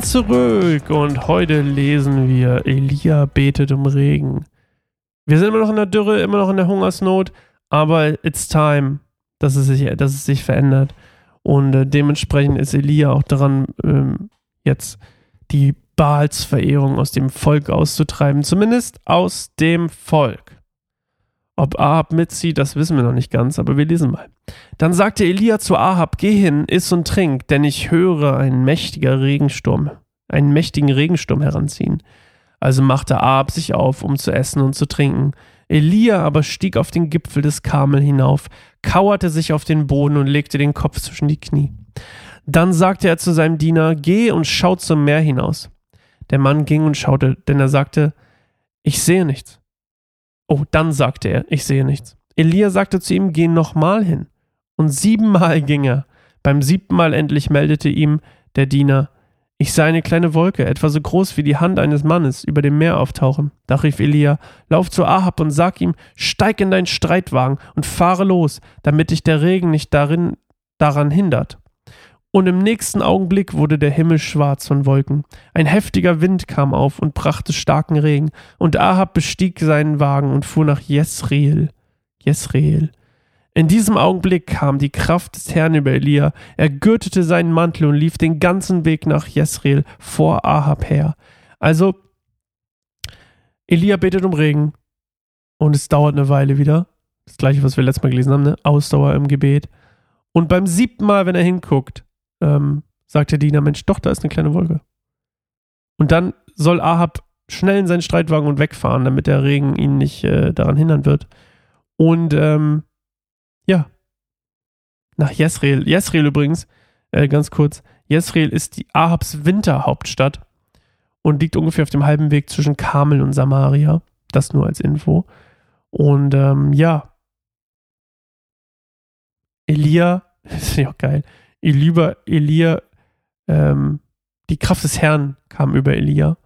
sind zurück und heute lesen wir Elia betet um Regen. Wir sind immer noch in der Dürre, immer noch in der Hungersnot, aber it's time, dass es sich, dass es sich verändert. Und äh, dementsprechend ist Elia auch daran, ähm, jetzt die Baalsverehrung aus dem Volk auszutreiben, zumindest aus dem Volk. Ob Ahab mitzieht, das wissen wir noch nicht ganz, aber wir lesen mal. Dann sagte Elia zu Ahab: Geh hin, iss und trink, denn ich höre einen mächtiger Regensturm, einen mächtigen Regensturm heranziehen. Also machte Ahab sich auf, um zu essen und zu trinken. Elia aber stieg auf den Gipfel des Karmel hinauf, kauerte sich auf den Boden und legte den Kopf zwischen die Knie. Dann sagte er zu seinem Diener: Geh und schau zum Meer hinaus. Der Mann ging und schaute, denn er sagte: Ich sehe nichts. Oh, dann sagte er, ich sehe nichts. Elia sagte zu ihm, geh nochmal hin. Und siebenmal ging er. Beim siebten Mal endlich meldete ihm der Diener, ich sah eine kleine Wolke, etwa so groß wie die Hand eines Mannes, über dem Meer auftauchen. Da rief Elia, lauf zu Ahab und sag ihm, steig in deinen Streitwagen und fahre los, damit dich der Regen nicht darin, daran hindert und im nächsten Augenblick wurde der Himmel schwarz von Wolken. Ein heftiger Wind kam auf und brachte starken Regen, und Ahab bestieg seinen Wagen und fuhr nach Jesreel. Jesreel. In diesem Augenblick kam die Kraft des Herrn über Elia. Er gürtete seinen Mantel und lief den ganzen Weg nach Jesreel vor Ahab her. Also, Elia betet um Regen und es dauert eine Weile wieder. Das gleiche, was wir letztes Mal gelesen haben, ne? Ausdauer im Gebet. Und beim siebten Mal, wenn er hinguckt, ähm, sagt der Diener, Mensch, doch, da ist eine kleine Wolke. Und dann soll Ahab schnell in seinen Streitwagen und wegfahren, damit der Regen ihn nicht äh, daran hindern wird. Und ähm, ja, nach Jesreel. Jesreel übrigens, äh, ganz kurz, Jesreel ist die Ahabs Winterhauptstadt und liegt ungefähr auf dem halben Weg zwischen Kamel und Samaria. Das nur als Info. Und ähm, ja, Elia, das ist ja auch geil, Elia, Elia ähm, die Kraft des Herrn kam über Elia.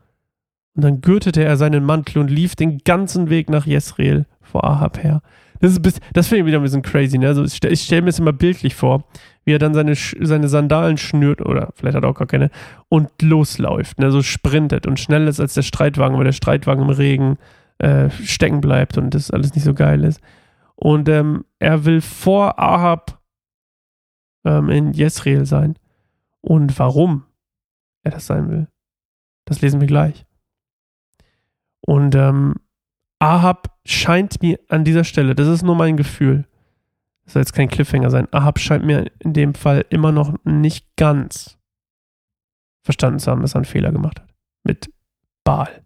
Und dann gürtete er seinen Mantel und lief den ganzen Weg nach Jesreel vor Ahab her. Das, ist, das finde ich wieder ein bisschen crazy. Ne? Also ich stelle stell mir das immer bildlich vor, wie er dann seine, seine Sandalen schnürt, oder vielleicht hat er auch gar keine, und losläuft, ne? so sprintet und schneller ist als der Streitwagen, weil der Streitwagen im Regen äh, stecken bleibt und das alles nicht so geil ist. Und ähm, er will vor Ahab ähm, in Jesreel sein. Und warum er das sein will, das lesen wir gleich. Und ähm, Ahab scheint mir an dieser Stelle, das ist nur mein Gefühl, das soll jetzt kein Cliffhanger sein, Ahab scheint mir in dem Fall immer noch nicht ganz verstanden zu haben, dass er einen Fehler gemacht hat. Mit Baal.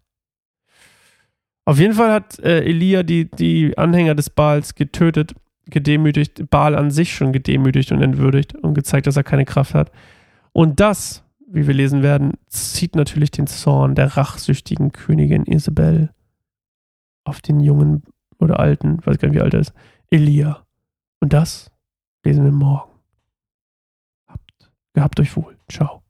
Auf jeden Fall hat äh, Elia die, die Anhänger des Baals getötet gedemütigt, Baal an sich schon gedemütigt und entwürdigt und gezeigt, dass er keine Kraft hat. Und das, wie wir lesen werden, zieht natürlich den Zorn der rachsüchtigen Königin Isabel auf den jungen oder alten, weiß gar nicht, wie alt er ist, Elia. Und das lesen wir morgen. Habt, gehabt euch wohl. Ciao.